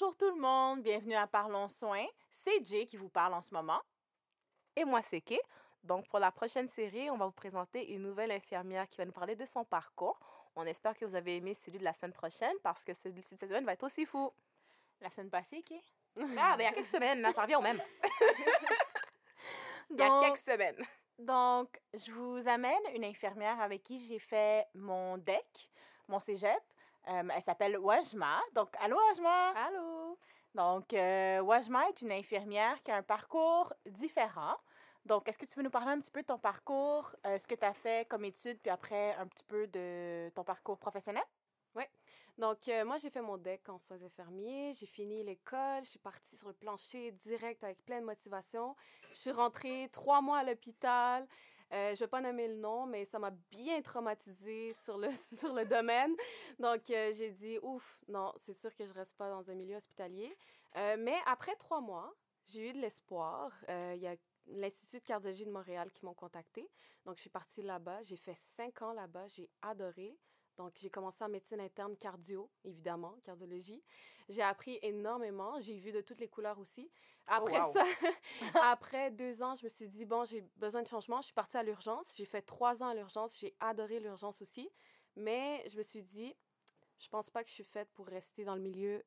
Bonjour tout le monde, bienvenue à Parlons Soins. C'est Jay qui vous parle en ce moment. Et moi, c'est Kay. Donc, pour la prochaine série, on va vous présenter une nouvelle infirmière qui va nous parler de son parcours. On espère que vous avez aimé celui de la semaine prochaine parce que celui de cette semaine va être aussi fou. La semaine passée, Kay? Ah, ben il y a quelques semaines, là, ça revient au même. Il y a Donc- quelques semaines. Donc, je vous amène une infirmière avec qui j'ai fait mon DEC, mon cégep. Euh, elle s'appelle Wajma. Donc, allô Wajma? Allô? Donc, euh, Wajma est une infirmière qui a un parcours différent. Donc, est-ce que tu veux nous parler un petit peu de ton parcours, euh, ce que tu as fait comme études, puis après un petit peu de ton parcours professionnel? Donc, euh, moi, j'ai fait mon DEC en soins infirmiers. J'ai fini l'école. Je suis partie sur le plancher direct avec pleine motivation. Je suis rentrée trois mois à l'hôpital. Euh, je ne vais pas nommer le nom, mais ça m'a bien traumatisée sur le, sur le domaine. Donc, euh, j'ai dit, ouf, non, c'est sûr que je ne reste pas dans un milieu hospitalier. Euh, mais après trois mois, j'ai eu de l'espoir. Il y a l'Institut de cardiologie de Montréal qui m'ont contacté. Donc, je suis partie là-bas. J'ai fait cinq ans là-bas. J'ai adoré. Donc, j'ai commencé en médecine interne cardio, évidemment, cardiologie. J'ai appris énormément. J'ai vu de toutes les couleurs aussi. Après wow. ça, après deux ans, je me suis dit, bon, j'ai besoin de changement. Je suis partie à l'urgence. J'ai fait trois ans à l'urgence. J'ai adoré l'urgence aussi. Mais je me suis dit, je pense pas que je suis faite pour rester dans le milieu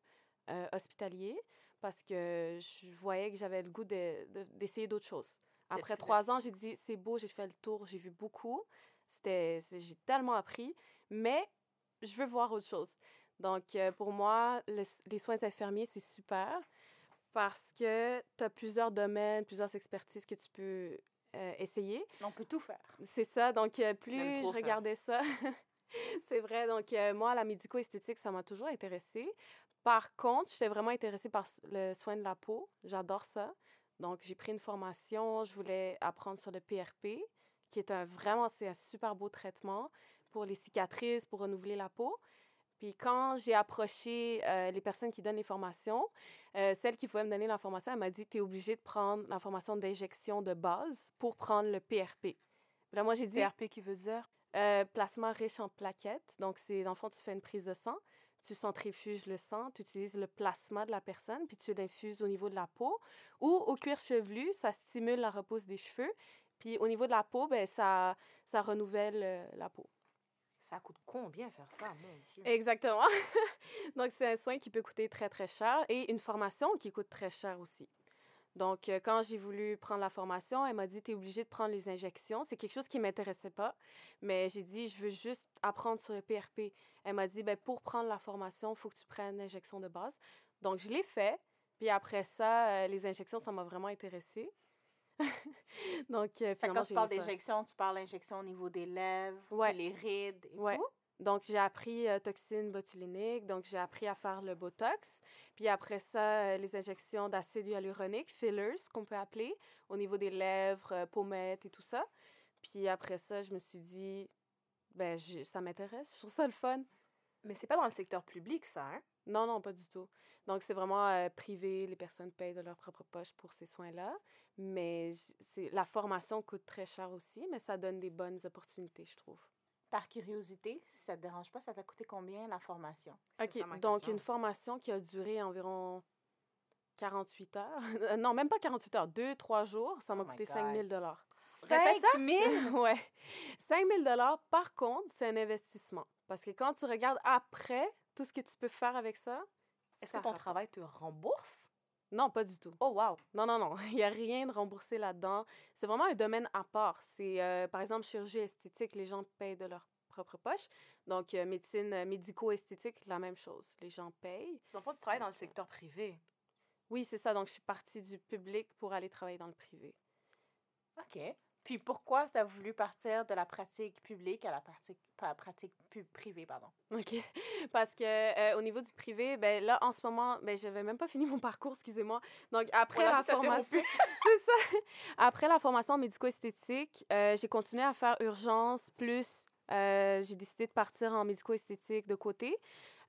euh, hospitalier parce que je voyais que j'avais le goût de- de- d'essayer d'autres choses. Après trois ans, j'ai dit, c'est beau, j'ai fait le tour, j'ai vu beaucoup. J'ai tellement appris, mais je veux voir autre chose. Donc, euh, pour moi, le- les soins infirmiers, c'est super parce que tu as plusieurs domaines, plusieurs expertises que tu peux euh, essayer. On peut tout faire. C'est ça. Donc, euh, plus je faire. regardais ça, c'est vrai. Donc, moi, la médico-esthétique, ça m'a toujours intéressée. Par contre, j'étais vraiment intéressée par le soin de la peau. J'adore ça. Donc, j'ai pris une formation. Je voulais apprendre sur le PRP, qui est un vraiment, c'est un super beau traitement pour les cicatrices, pour renouveler la peau. Puis quand j'ai approché euh, les personnes qui donnent les formations, euh, celle qui pouvait me donner l'information, elle m'a dit, tu es obligé de prendre la formation d'injection de base pour prendre le PRP. Là, moi, j'ai dit, DRP qui veut dire? euh, placement riche en plaquettes. Donc, c'est, dans le fond, tu fais une prise de sang, tu centrifuges le sang, tu utilises le plasma de la personne, puis tu l'infuses au niveau de la peau. Ou au cuir chevelu, ça stimule la repousse des cheveux. Puis au niveau de la peau, ben, ça, ça renouvelle euh, la peau. Ça coûte combien faire ça, mon Dieu? Exactement. Donc, c'est un soin qui peut coûter très, très cher et une formation qui coûte très cher aussi. Donc, euh, quand j'ai voulu prendre la formation, elle m'a dit, tu es obligé de prendre les injections. C'est quelque chose qui ne m'intéressait pas, mais j'ai dit, je veux juste apprendre sur le PRP. Elle m'a dit, ben, pour prendre la formation, il faut que tu prennes l'injection de base. Donc, je l'ai fait. Puis après ça, euh, les injections, ça m'a vraiment intéressée. Donc, euh, finalement, quand tu parles d'injection, tu parles d'injection au niveau des lèvres, Ouais. les rides et Ouais. tout? Donc, j'ai appris euh, toxine botuliниque. Donc, j'ai appris à faire le Botox. Puis après ça, euh, les injections d'acide hyaluronique, fillers, qu'on peut appeler, au niveau des lèvres, euh, pommettes et tout ça. Puis après ça, je me suis dit, ben, je- ça m'intéresse. Je trouve ça le fun. Mais c'est pas dans le secteur public, ça, hein? Non, non, pas du tout. Donc, c'est vraiment euh, privé. Les personnes payent de leur propre poche pour ces soins-là. Mais la formation coûte très cher aussi, mais ça donne des bonnes opportunités, je trouve. Par curiosité, si ça te dérange pas, ça t'a coûté combien la formation? OK, donc question. une formation qui a duré environ 48 heures. Euh, non, même pas 48 heures, 2-3 jours. Ça m'a Oh coûté God. 5 000 Répète ça. 5 000? Ouais. 5 000 Par contre, c'est un investissement. Parce que quand tu regardes après tout ce que tu peux faire avec ça, Est-ce que ton travail te rembourse? Non, pas du tout. Oh, wow! Non, non, non. Il n'y a rien de remboursé là-dedans. C'est vraiment un domaine à part. C'est, euh, par exemple, chirurgie esthétique, les gens payent de leur propre poche. Donc, euh, médecine euh, médico-esthétique, la même chose. Les gens payent. Dans le fond, tu travailles dans le secteur privé. Oui, c'est ça. Donc, je suis partie du public pour aller travailler dans le privé. OK. Puis pourquoi tu as voulu partir de la pratique publique à la pratique, pa- pratique pu- privée, pardon? OK. Parce que euh, au niveau du privé, ben là, en ce moment, ben je n'avais même pas fini mon parcours, excusez-moi. Donc, après On l'a la formation... c'est ça. Après la formation médico-esthétique, euh, j'ai continué à faire urgence, plus euh, j'ai décidé de partir en médico-esthétique de côté.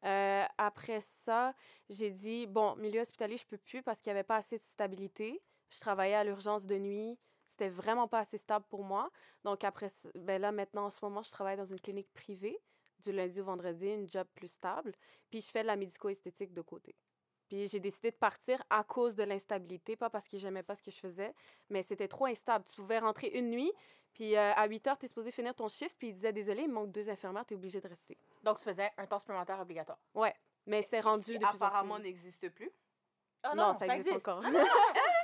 Euh, après ça, j'ai dit, bon, milieu hospitalier, je peux plus parce qu'il n'y avait pas assez de stabilité. Je travaillais à l'urgence de nuit. C'était vraiment pas assez stable pour moi. Donc, après, ben là, maintenant, en ce moment, je travaille dans une clinique privée du lundi au vendredi, une job plus stable. Puis, je fais de la médico-esthétique de côté. Puis j'ai décidé de partir à cause de l'instabilité, pas parce que j'aimais pas ce que je faisais, mais c'était trop instable. Tu pouvais rentrer une nuit, puis euh, à 8 heures, tu es supposé finir ton shift, puis il disait Désolé, il manque deux infirmières, tu es obligé de rester. Donc, tu faisais un temps supplémentaire obligatoire. Ouais, mais c'est rendu Qui de apparemment n'existe plus. Ah non, ça, existe, encore.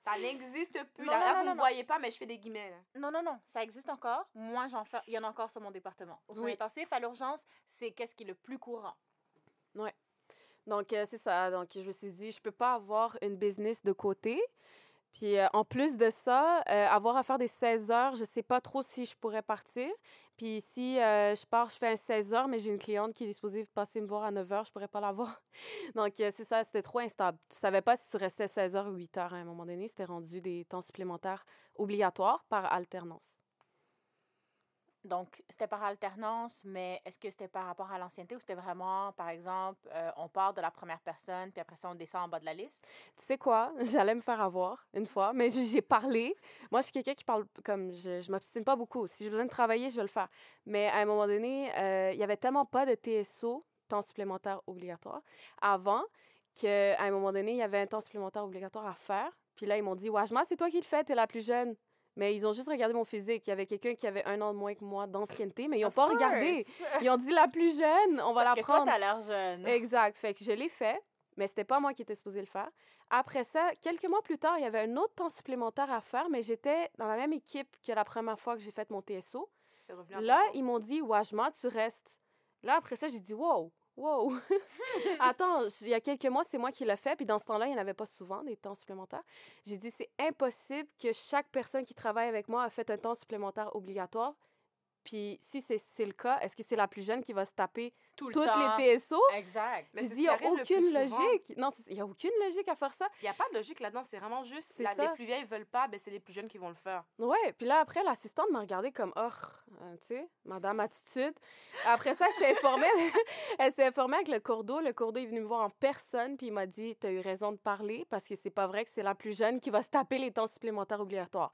Ça n'existe plus. Non, là, non, là, non, vous ne voyez pas, mais je fais des guillemets. là. Non, non, non, ça existe encore. Moi, j'en fais. Il y en a encore sur mon département. Au soins Oui. intensifs, à l'urgence, c'est qu'est-ce qui est le plus courant. Donc, euh, c'est ça. Donc, je me suis dit, je peux pas avoir une business de côté. Puis, euh, en plus de ça, euh, avoir à faire des 16 heures, je sais pas trop si je pourrais partir. Puis, si euh, je pars, je fais un 16 heures, mais j'ai une cliente qui est disposée de passer me voir à 9 heures, je pourrais pas la voir. Donc, euh, c'est ça, c'était trop instable. Tu savais pas si tu restais 16 heures ou 8 heures à un moment donné. C'était rendu des temps supplémentaires obligatoires par alternance. Donc, c'était par alternance, mais est-ce que c'était par rapport à l'ancienneté ou c'était vraiment, par exemple, euh, on part de la première personne, puis après ça, on descend en bas de la liste? Tu sais quoi? J'allais me faire avoir une fois, mais j'ai parlé. Moi, je suis quelqu'un qui parle comme je, je m'obstine pas beaucoup. Si j'ai besoin de travailler, je vais le faire. Mais à un moment donné, euh, il y avait tellement pas de TSO, temps supplémentaire obligatoire, avant qu'à un moment donné, il y avait un temps supplémentaire obligatoire à faire. Puis là, ils m'ont dit, Wajma, c'est toi qui le fais, t'es la plus jeune. Mais ils ont juste regardé mon physique. Il y avait quelqu'un qui avait un an de moins que moi d'ancienneté, mais ils n'ont Of pas regardé. Ils ont dit la plus jeune, on va Parce la que toi, prendre. t'as l'air jeune. Exact. Fait que je l'ai fait, mais c'était pas moi qui étais supposé le faire. Après ça, quelques mois plus tard, il y avait un autre temps supplémentaire à faire, mais j'étais dans la même équipe que la première fois que j'ai fait mon TSO. Là, ils m'ont dit, Wajma, tu restes. Là, après ça, j'ai dit, wow, wow. Attends, il y a quelques mois, c'est moi qui l'ai fait, puis dans ce temps-là, il n'y en avait pas souvent des temps supplémentaires. J'ai dit, c'est impossible que chaque personne qui travaille avec moi a fait un temps supplémentaire obligatoire. Puis si c'est le cas, est-ce que c'est la plus jeune qui va se taper Tout le toutes temps. les TSO? Exact. Mais il n'y a aucune logique. Non, il n'y a aucune logique à faire ça. Il n'y a pas de logique là-dedans. C'est vraiment juste la- ça. les plus vieilles veulent pas, ben c'est les plus jeunes qui vont le faire. Ouais, puis là, après, l'assistante m'a regardé comme, oh, euh, tu sais, madame attitude. Après ça, elle s'est informée, elle s'est informée avec le cours d'eau. Le cours d'eau est venu me voir en personne, puis il m'a dit, tu as eu raison de parler, parce que c'est pas vrai que c'est la plus jeune qui va se taper les temps supplémentaires obligatoires.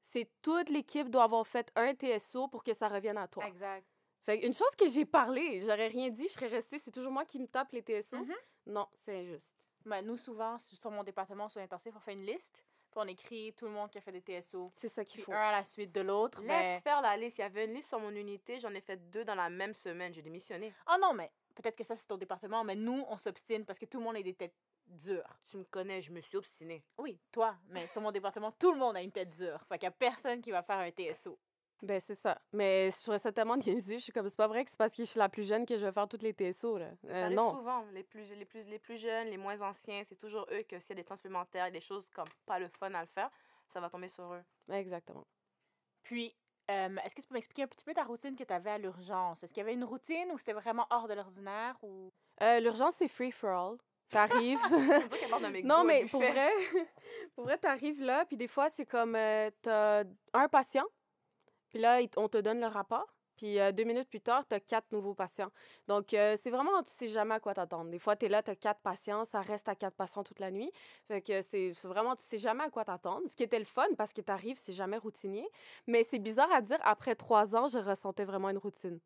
C'est toute l'équipe doit avoir fait un TSO pour que ça revienne à toi. Exact. Fait une chose que j'ai parlé, j'aurais rien dit, je serais restée, c'est toujours moi qui me tape les TSO. Mhm. Non, c'est injuste. Ben, nous, souvent, sur mon département, sur intensif, on fait une liste, puis on écrit tout le monde qui a fait des TSO, C'est ça qu'il faut. un à la suite de l'autre. Laisse Ben... faire la liste. Il y avait une liste sur mon unité. J'en ai fait deux dans la même semaine. J'ai démissionné. Ah non, mais peut-être que ça, c'est ton département, mais nous, on s'obstine parce que tout le monde a dures. Tu me connais, je me suis obstinée. Oui, toi, mais sur mon département, tout le monde a une tête dure. Fait qu'il n'y a personne qui va faire un TSO. Ben, c'est ça. Mais je trouvais ça tellement niaiseux. Je suis comme, c'est pas vrai que c'est parce que je suis la plus jeune que je vais faire toutes les TSO, là. Ça Euh, arrive non. souvent. Les plus, les, plus, les plus jeunes, les moins anciens, c'est toujours eux que s'il y a des temps supplémentaires, des choses comme pas le fun à le faire, ça va tomber sur eux. Exactement. Puis, euh, est-ce que tu peux m'expliquer un petit peu ta routine que tu avais à l'urgence? Est-ce qu'il y avait une routine ou c'était vraiment hors de l'ordinaire? Ou... Euh, L'urgence, c'est free for all. T'arrives. Non, mais pour vrai, pour vrai, t'arrives là, puis des fois, c'est comme, euh, t'as un patient, puis là, on te donne le rapport, puis euh, deux minutes plus tard, t'as quatre nouveaux patients. Donc, euh, c'est vraiment, tu sais jamais à quoi t'attendre. Des fois, t'es là, t'as quatre patients, ça reste à quatre patients toute la nuit. Fait que c'est c'est vraiment, tu sais jamais à quoi t'attendre. Ce qui était le fun, parce que t'arrives, c'est jamais routinier. Mais c'est bizarre à dire, après trois ans, je ressentais vraiment une routine.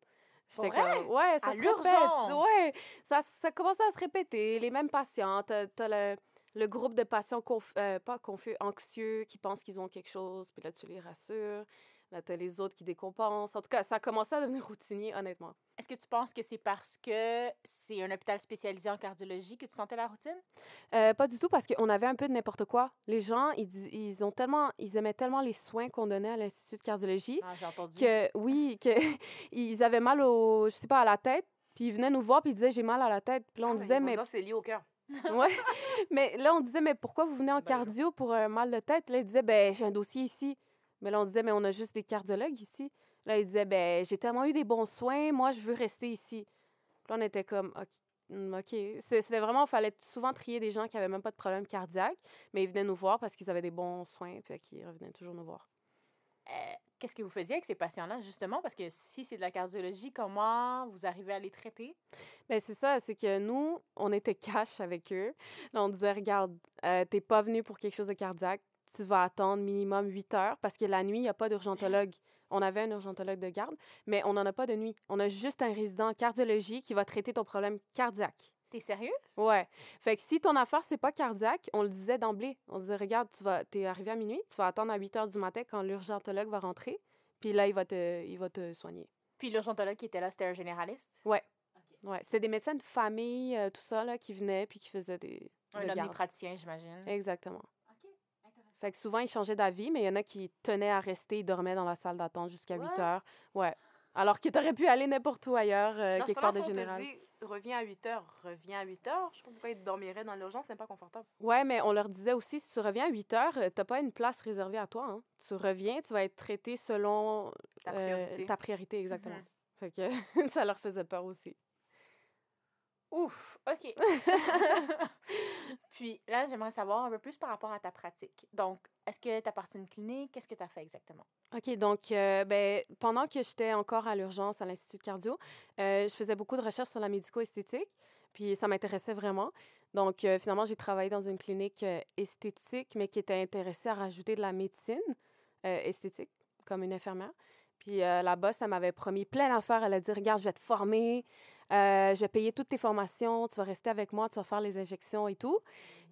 J'étais vrai? comme, ouais, ça À se répète. l'urgence? Ouais, ça, ça commençait à se répéter. Les mêmes patients, t'as t'as le, le groupe de patients, conf- euh, pas confus, anxieux, qui pensent qu'ils ont quelque chose, puis là, tu les rassures. Là, t'as les autres qui décompensent. En tout cas, ça a commencé à devenir routinier, honnêtement. Est-ce que tu penses que c'est parce que c'est un hôpital spécialisé en cardiologie que tu sentais la routine? Euh, pas du tout, parce qu'on avait un peu de n'importe quoi. Les gens, ils, ils, ont tellement, ils aimaient tellement les soins qu'on donnait à l'Institut de cardiologie Ah, j'ai entendu. que, oui, que ils avaient mal au, je sais pas, à la tête. Puis ils venaient nous voir, puis ils disaient, j'ai mal à la tête. Puis là, on Ah, disait, ils mais c'est lié au cœur. Ouais. Mais là, on disait, mais pourquoi vous venez en Ben cardio pour un mal de tête? Là, il disait, ben, j'ai un dossier ici. Mais là, on disait, mais on a juste des cardiologues ici. Là, il disait, ben, j'ai tellement eu des bons soins, moi, je veux rester ici. Là, on était comme, OK. mm, OK. C'était vraiment, il fallait souvent trier des gens qui avaient même pas de problème cardiaque, mais ils venaient nous voir parce qu'ils avaient des bons soins, puis qu'ils revenaient toujours nous voir. Euh, Qu'est-ce que vous faisiez avec ces patients-là, justement? Parce que si c'est de la cardiologie, comment vous arrivez à les traiter? Ben c'est ça, c'est que nous, on était cash avec eux. Là, on disait, regarde, euh, t'es pas venu pour quelque chose de cardiaque, tu vas attendre minimum 8 heures parce que la nuit, il n'y a pas d'urgentologue. On avait un urgentologue de garde, mais on n'en a pas de nuit. On a juste un résident en cardiologie qui va traiter ton problème cardiaque. T'es sérieuse? Ouais. Fait que si ton affaire, c'est pas cardiaque, on le disait d'emblée. On disait, regarde, tu vas, t'es arrivé à minuit, tu vas attendre à 8 heures du matin quand l'urgentologue va rentrer, puis là, il va te, il va te soigner. Puis l'urgentologue qui était là, c'était un généraliste? Ouais. Ouais. C'était des médecins de famille, euh, tout ça, là, qui venaient puis qui faisaient des. Un omnipraticien, j'imagine. Exactement. Fait que souvent, ils changeaient d'avis, mais il y en a qui tenaient à rester, ils dormaient dans la salle d'attente jusqu'à 8 What? heures. Ouais. Alors que t'aurais pu aller n'importe où ailleurs, euh, Dans quelque part de si on te général. dit reviens à 8 heures, reviens à 8 heures, je sais pas pourquoi ils dormiraient dans l'urgence, c'est pas confortable. Ouais, mais on leur disait aussi, si tu reviens à 8 heures, euh, t'as pas une place réservée à toi. Hein. Tu reviens, tu vas être traité selon Ta euh, ta priorité, exactement. Mhm. Fait que ça leur faisait peur aussi. Ouf, OK. Puis là, j'aimerais savoir un peu plus par rapport à ta pratique. Donc, est-ce que tu as parti d'une clinique? Qu'est-ce que tu as fait exactement? OK, donc, euh, ben, pendant que j'étais encore à l'urgence à l'Institut de cardio, euh, je faisais beaucoup de recherches sur la médico-esthétique, puis ça m'intéressait vraiment. Donc, euh, finalement, j'ai travaillé dans une clinique esthétique, mais qui était intéressée à rajouter de la médecine esthétique, comme une infirmière. Puis là-bas, ça m'avait promis plein d'affaires. Elle a dit, regarde, je vais te former, euh, je vais payer toutes tes formations, tu vas rester avec moi, tu vas faire les injections et tout.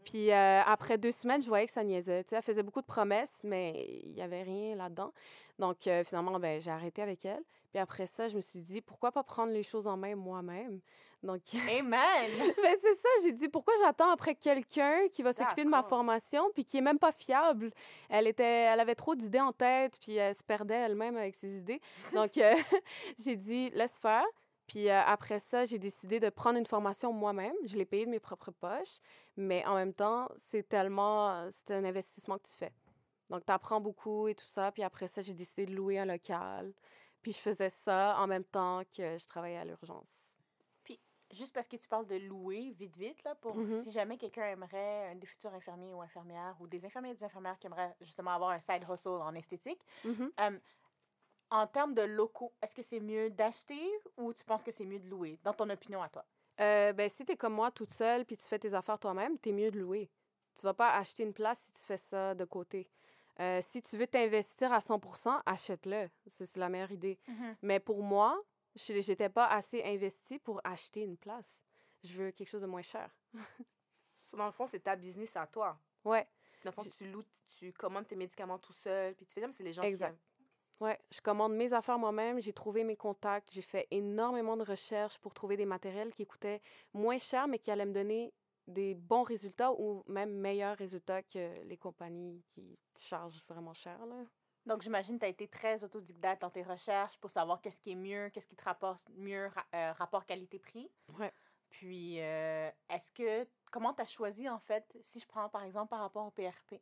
Puis euh, après deux semaines, je voyais que ça niaisait. Tu sais, elle faisait beaucoup de promesses, mais il n'y avait rien là-dedans. Donc euh, finalement, ben, j'ai arrêté avec elle. Puis après ça, je me suis dit, pourquoi pas prendre les choses en main moi-même? Donc, Amen! ben, c'est ça, j'ai dit, pourquoi j'attends après quelqu'un qui va s'occuper de ma formation puis qui est même pas fiable? Elle, était, elle avait trop d'idées en tête puis elle se perdait elle-même avec ses idées. Donc, euh, j'ai dit, laisse faire. Puis euh, après ça, j'ai décidé de prendre une formation moi-même. Je l'ai payée de mes propres poches. Mais en même temps, c'est tellement... C'est un investissement que tu fais. Donc, tu apprends beaucoup et tout ça. Puis après ça, j'ai décidé de louer un local. Puis je faisais ça en même temps que je travaillais à l'urgence. Juste parce que tu parles de louer, vite, vite, là, pour Mhm. si jamais quelqu'un aimerait, un des futurs infirmiers ou infirmières, ou des infirmiers et des infirmières qui aimeraient justement avoir un side hustle en esthétique, Mhm. En termes de locaux, est-ce que c'est mieux d'acheter ou tu penses que c'est mieux de louer, dans ton opinion à toi? Euh, ben, si tu es comme moi, toute seule, puis tu fais tes affaires toi-même, tu es mieux de louer. Tu vas pas acheter une place si tu fais ça de côté. Euh, si tu veux t'investir à 100% achète-le. C'est la meilleure idée. Mais pour moi, je n'étais pas assez investie pour acheter une place. Je veux quelque chose de moins cher. Dans le fond, c'est ta business à toi. Ouais, Dans le fond, tu loues, tu commandes tes médicaments tout seul, puis tu fais mais c'est les gens Exact. qui ouais. Je commande mes affaires moi-même, j'ai trouvé mes contacts, j'ai fait énormément de recherches pour trouver des matériels qui coûtaient moins cher, mais qui allaient me donner des bons résultats ou même meilleurs résultats que les compagnies qui chargent vraiment cher. Là. Donc, j'imagine que tu as été très autodidacte dans tes recherches pour savoir qu'est-ce qui est mieux, qu'est-ce qui te rapporte mieux, ra- euh, rapport qualité-prix. Ouais. Puis, euh, est-ce que, comment tu as choisi, en fait, si je prends par exemple par rapport au PRP,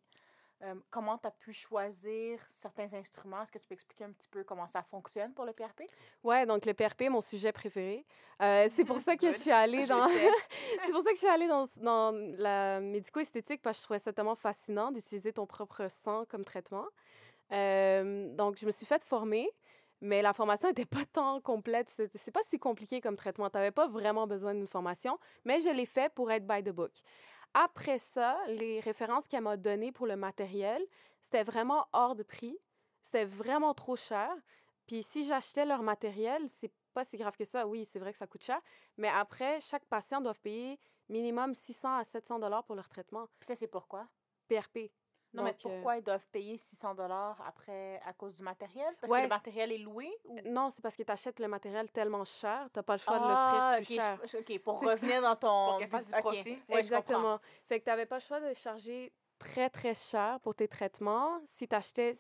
euh, comment tu as pu choisir certains instruments? Est-ce que tu peux expliquer un petit peu comment ça fonctionne pour le PRP? Ouais, donc le PRP est mon sujet préféré. Euh, c'est pour ça que je suis allée dans... c'est pour ça que je suis allée dans, dans la médico-esthétique parce que je trouvais ça tellement fascinant d'utiliser ton propre sang comme traitement. Euh, donc, je me suis fait former, mais la formation n'était pas tant complète. C'est c'est pas si compliqué comme traitement. Tu n'avais pas vraiment besoin d'une formation, mais je l'ai fait pour être by the book. Après ça, les références qu'elle m'a données pour le matériel, c'était vraiment hors de prix. C'était vraiment trop cher. Puis si j'achetais leur matériel, c'est pas si grave que ça. Oui, c'est vrai que ça coûte cher. Mais après, chaque patient doit payer minimum 600 à 700 dollars pour leur traitement. Puis ça, c'est pourquoi? PRP. Non, mais Donc, euh, pourquoi ils doivent payer 600 dollars après à cause du matériel? Parce que le matériel est loué? Ou... Non, c'est parce que tu achètes le matériel tellement cher, tu pas le choix Ah, de l'offrir plus ok, cher. je- OK, pour revenir dans ton... Pour qu'elle fasse du profit. ouais. Exactement. Fait que tu n'avais pas le choix de charger très, très cher pour tes traitements si tu achetais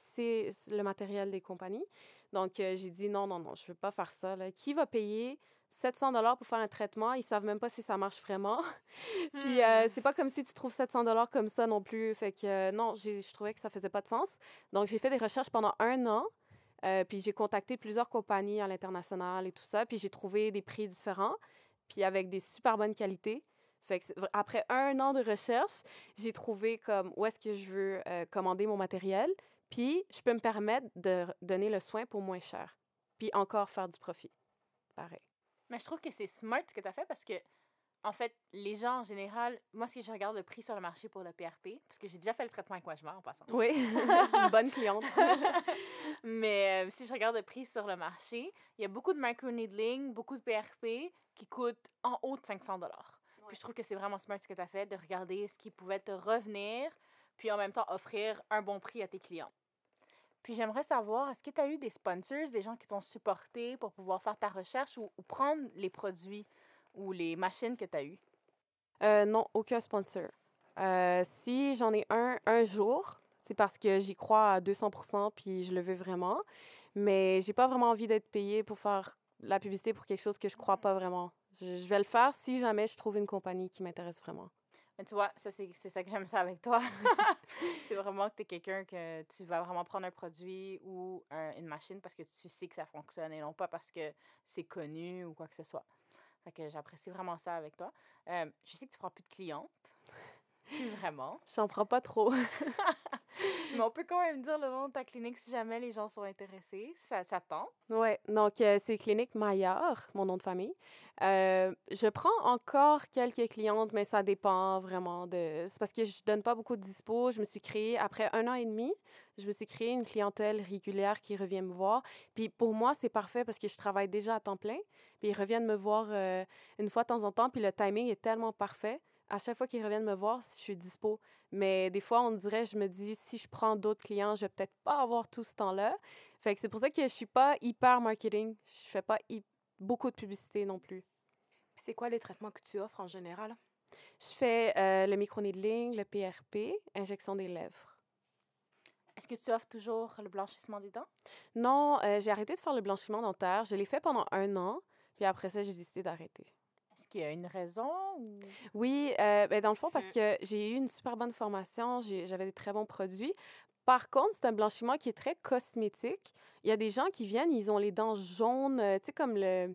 le matériel des compagnies. Donc, euh, j'ai dit non, non, non, je ne veux pas faire ça. là. Qui va payer 700 dollars pour faire un traitement? Ils savent même pas si ça marche vraiment. Puis, euh, Hmm. c'est pas comme si tu trouves 700 dollars comme ça non plus. Fait que euh, non, je trouvais que ça faisait pas de sens. Donc, j'ai fait des recherches pendant un an. Euh, puis j'ai contacté plusieurs compagnies à l'international et tout ça. Puis j'ai trouvé des prix différents, puis avec des super bonnes qualités. Fait que après un an de recherche, j'ai trouvé comme où est-ce que je veux euh, commander mon matériel. Puis je peux me permettre de donner le soin pour moins cher. Puis encore faire du profit. Pareil. Mais je trouve que c'est smart ce que tu as fait parce que, en fait, les gens en général, moi, si je regarde le prix sur le marché pour le PRP, parce que j'ai déjà fait le traitement je en passant. Oui, une bonne cliente. Mais euh, si je regarde le prix sur le marché, il y a beaucoup de microneedling, beaucoup de PRP qui coûtent en haut de 500 dollars. Puis je trouve que c'est vraiment smart ce que tu as fait, de regarder ce qui pouvait te revenir, puis en même temps offrir un bon prix à tes clients. Puis j'aimerais savoir, est-ce que tu as eu des sponsors, des gens qui t'ont supporté pour pouvoir faire ta recherche ou, ou prendre les produits ou les machines que tu as eues? Euh, non, aucun sponsor. Euh, si j'en ai un un jour, c'est parce que j'y crois à 200% puis je le veux vraiment. Mais j'ai pas vraiment envie d'être payée pour faire la publicité pour quelque chose que je crois pas vraiment. Je, je vais le faire si jamais je trouve une compagnie qui m'intéresse vraiment. Mais tu vois, ça, c'est ça que j'aime ça avec toi. c'est vraiment que tu es quelqu'un que tu vas vraiment prendre un produit ou un- une machine parce que tu sais que ça fonctionne et non pas parce que c'est connu ou quoi que ce soit. Fait que j'apprécie vraiment ça avec toi. Euh, je sais que tu prends plus de clientes. Vraiment. J'en prends pas trop. Mais on peut quand même dire le nom de ta clinique si jamais les gens sont intéressés. Ça, ça tente. Ouais, donc euh, c'est Clinique Maillard, mon nom de famille. Euh, je prends encore quelques clientes, mais ça dépend vraiment de. C'est parce que je donne pas beaucoup de dispo. Je me suis créée, après un an et demi, je me suis créée une clientèle régulière qui revient me voir. Puis pour moi, c'est parfait parce que je travaille déjà à temps plein. Puis ils reviennent me voir euh, une fois de temps en temps. Puis le timing est tellement parfait. À chaque fois qu'ils reviennent me voir, je suis dispo. Mais des fois, on dirait, je me dis, si je prends d'autres clients, je vais peut-être pas avoir tout ce temps-là. Fait que c'est pour ça que je suis pas hyper marketing. Je fais pas beaucoup de publicité non plus. Puis c'est quoi les traitements que tu offres en général? Je fais euh, le microneedling, le PRP, injection des lèvres. Est-ce que tu offres toujours le blanchissement des dents? Non, euh, j'ai arrêté de faire le blanchiment dentaire. Je l'ai fait pendant un an, puis après ça, j'ai décidé d'arrêter. Est-ce qu'il y a une raison? Ou... Oui, euh, ben dans le fond, parce que j'ai eu une super bonne formation, j'avais des très bons produits. Par contre, c'est un blanchiment qui est très cosmétique. Il y a des gens qui viennent, ils ont les dents jaunes, euh, tu sais, comme le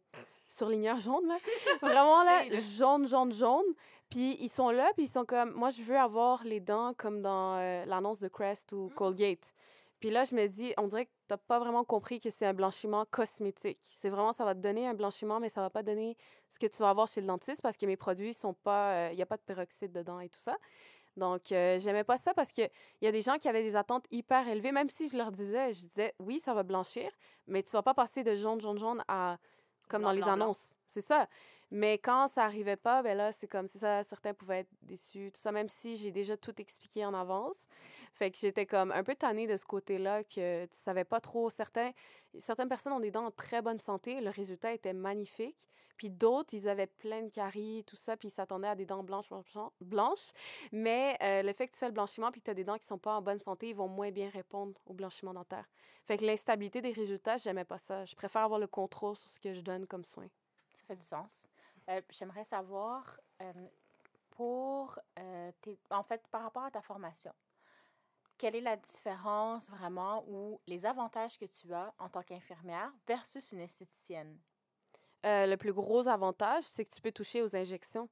surligneur jaune, là. Vraiment, là, jaune, jaune, jaune. Puis ils sont là, puis ils sont comme, moi, je veux avoir les dents comme dans euh, l'annonce de Crest ou Colgate. Puis là, je me dis, on dirait que t'as pas vraiment compris que c'est un blanchiment cosmétique. C'est vraiment, ça va te donner un blanchiment, mais ça va pas donner ce que tu vas avoir chez le dentiste parce que mes produits sont pas, il y a pas de peroxyde dedans et tout ça. Donc, euh, j'aimais pas ça parce qu'il y a des gens qui avaient des attentes hyper élevées, même si je leur disais, je disais, oui, ça va blanchir, mais tu vas pas passer de jaune, jaune, jaune à comme Blanc, dans les blanc. annonces. C'est ça. Mais quand ça arrivait pas, ben là, c'est comme, c'est ça, certains pouvaient être déçus, tout ça, même si j'ai déjà tout expliqué en avance. Fait que j'étais comme un peu tannée de ce côté-là, que tu savais pas trop. Certains, certaines personnes ont des dents en très bonne santé, le résultat était magnifique. Puis d'autres, ils avaient plein de caries, tout ça, puis ils s'attendaient à des dents blanches, blanches, blanches. Mais euh, le fait que tu fais le blanchiment puis que tu as des dents qui sont pas en bonne santé, ils vont moins bien répondre au blanchiment dentaire. Fait que l'instabilité des résultats, j'aimais pas ça. Je préfère avoir le contrôle sur ce que je donne comme soin. Ça fait du sens. Euh, J'aimerais savoir, euh, pour euh, en fait, par rapport à ta formation, quelle est la différence vraiment ou les avantages que tu as en tant qu'infirmière versus une esthéticienne? Le plus gros avantage, c'est que tu peux toucher aux injections.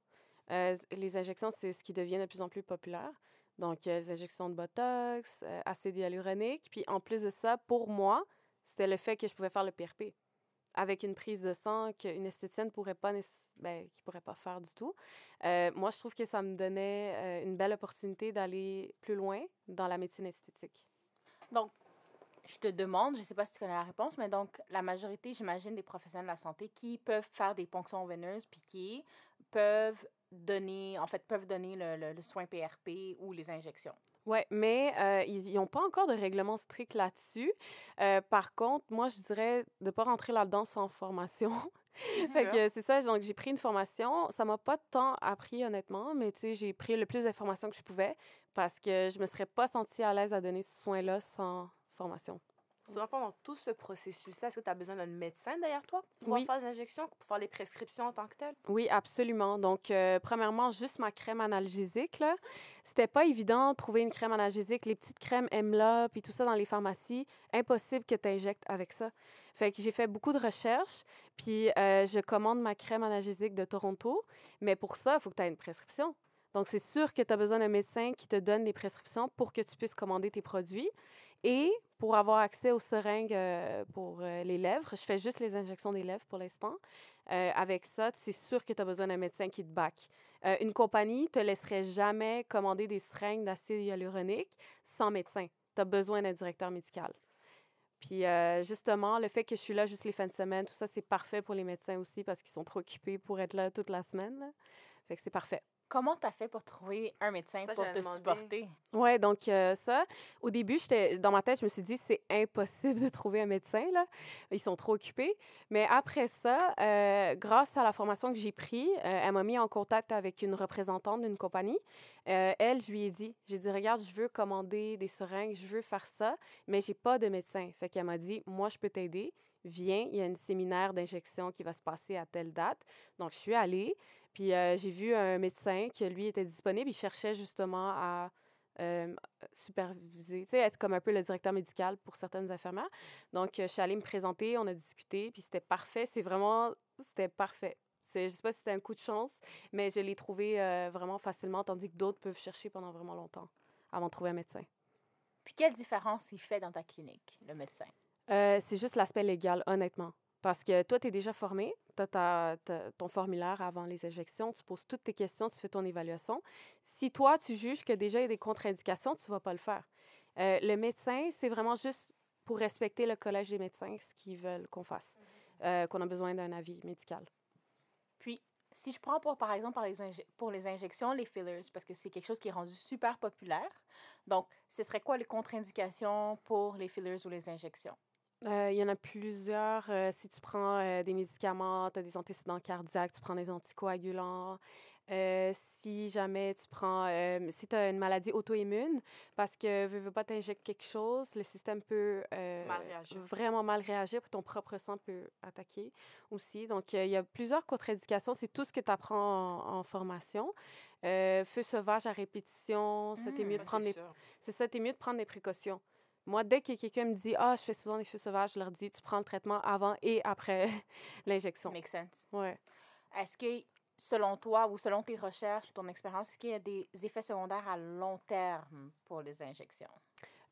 Les injections, c'est ce qui devient de plus en plus populaire. Donc, les injections de Botox, acide hyaluronique. Puis, en plus de ça, pour moi, c'était le fait que je pouvais faire le PRP avec une prise de sang qu'une esthéticienne pourrait pas ben, qui pourrait pas faire du tout. Euh, moi, je trouve que ça me donnait euh, une belle opportunité d'aller plus loin dans la médecine esthétique. Je te demande, je ne sais pas si tu connais la réponse, mais donc la majorité, j'imagine, des professionnels de la santé qui peuvent faire des ponctions veineuses piquées peuvent donner, en fait, peuvent donner le- le soin PRP ou les injections. Oui, mais euh, ils n'ont pas encore de règlement strict là-dessus. Euh, par contre, moi, je dirais de ne pas rentrer là-dedans sans formation. c'est ça, donc j'ai pris une formation. Ça m'a pas tant appris, honnêtement, mais tu sais, j'ai pris le plus d'informations que je pouvais parce que je me serais pas sentie à l'aise à donner ce soin-là sans formation. Sur fond, dans tout ce processus-là, est-ce que tu as besoin d'un médecin derrière toi pour pouvoir Oui. faire des injections, pour faire les prescriptions en tant que telles? Oui, absolument. Donc, euh, premièrement, juste ma crème analgésique, là. C'était pas évident de trouver une crème analgésique. Les petites crèmes Emla, puis tout ça dans les pharmacies, impossible que tu injectes avec ça. Fait que j'ai fait beaucoup de recherches, puis euh, je commande ma crème analgésique de Toronto. Mais pour ça, il faut que tu aies une prescription. Donc, c'est sûr que tu as besoin d'un médecin qui te donne des prescriptions pour que tu puisses commander tes produits. Et pour avoir accès aux seringues euh, pour euh, les lèvres, je fais juste les injections des lèvres pour l'instant. Euh, avec ça, c'est sûr que tu as besoin d'un médecin qui te back. Une compagnie te laisserait jamais commander des seringues d'acide hyaluronique sans médecin. Tu as besoin d'un directeur médical. Puis justement, le fait que je suis là juste les fins de semaine, tout ça, c'est parfait pour les médecins aussi parce qu'ils sont trop occupés pour être là toute la semaine. là. Fait que c'est parfait. Comment t'as fait pour trouver un médecin Ça, pour te supporter? Ouais, donc euh, ça, au début, j'étais dans ma tête, je me suis dit c'est impossible de trouver un médecin là, ils sont trop occupés. Mais après ça, euh, grâce à la formation que j'ai pris, euh, elle m'a mis en contact avec une représentante d'une compagnie. Euh, elle, je lui ai dit, j'ai dit regarde, je veux commander des seringues, je veux faire ça, mais j'ai pas de médecin. Fait qu'elle m'a dit moi je peux t'aider. Viens, il y a un séminaire d'injection qui va se passer à telle date. Donc, je suis allée, puis euh, j'ai vu un médecin qui, lui, était disponible. Il cherchait justement à euh, superviser, tu sais, être comme un peu le directeur médical pour certaines infirmières. Donc, euh, je suis allée me présenter, on a discuté, puis c'était parfait. C'est vraiment, c'était parfait. Je sais pas si c'était un coup de chance, mais je l'ai trouvé vraiment facilement, tandis que d'autres peuvent chercher pendant vraiment longtemps avant de trouver un médecin. Puis quelle différence il fait dans ta clinique, le médecin? C'est juste l'aspect légal, honnêtement. Parce que toi, tu es déjà formé, tu as ton formulaire avant les injections, tu poses toutes tes questions, tu fais ton évaluation. Si toi, tu juges que déjà il y a des contre-indications, tu ne vas pas le faire. Euh, le médecin, c'est vraiment juste pour respecter le collège des médecins, ce qu'ils veulent qu'on fasse, euh, qu'on a besoin d'un avis médical. Puis, si je prends pour, par exemple, par les pour les injections, les fillers, parce que c'est quelque chose qui est rendu super populaire. Donc, ce serait quoi les contre-indications pour les fillers ou les injections? Euh, Il y en a plusieurs. Euh, si tu prends euh, des médicaments, tu as des antécédents cardiaques, tu prends des anticoagulants. Si jamais tu prends, si tu as une maladie auto-immune, parce que veux, veux pas t'injecter quelque chose, le système peut Mal réagir. vraiment mal réagir, puis ton propre sang peut attaquer aussi. Donc, il y a plusieurs contre-indications. C'est tout ce que tu apprends en, en formation. Feu sauvage à répétition, ça, t'es Mm, mieux de Ça, prendre c'est des c'est ça, t'es mieux de prendre des précautions. Moi, dès que quelqu'un me dit Ah, je fais souvent des feux sauvages, je leur dis Tu prends le traitement avant et après l'injection. Make sense. Ouais. Est-ce que, selon toi ou selon tes recherches ou ton expérience, est-ce qu'il y a des effets secondaires à long terme pour les injections?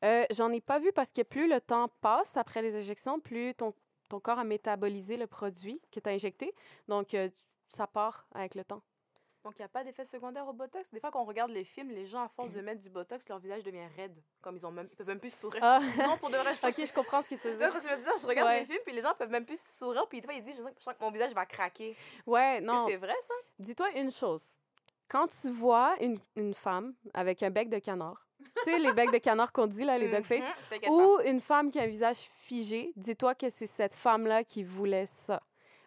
Euh, J'en ai pas vu parce que plus le temps passe après les injections, plus ton, ton corps a métabolisé le produit que tu as injecté. Donc, euh, ça part avec le temps. Donc, il n'y a pas d'effet secondaire au Botox? Des fois, quand on regarde les films, les gens, à force de mettre du Botox, leur visage devient raide. Comme ils ont même, ils peuvent même plus sourire. Ah, Non, pour de vrai, je pense ok, je comprends ce que tu veux dire. je veux dire? Je regarde Ouais. les films, puis les gens peuvent même plus sourire, puis des fois, ils disent, je sens que- mon visage va craquer. Ouais, non. c'est vrai, ça? Dis-toi une chose. Quand tu vois une, une femme avec un bec de canard, tu sais, les becs de canard qu'on dit, là, les dog face, Mhm. Ou une femme qui a un visage figé, dis-toi que c'est cette femme-là qui voulait ça.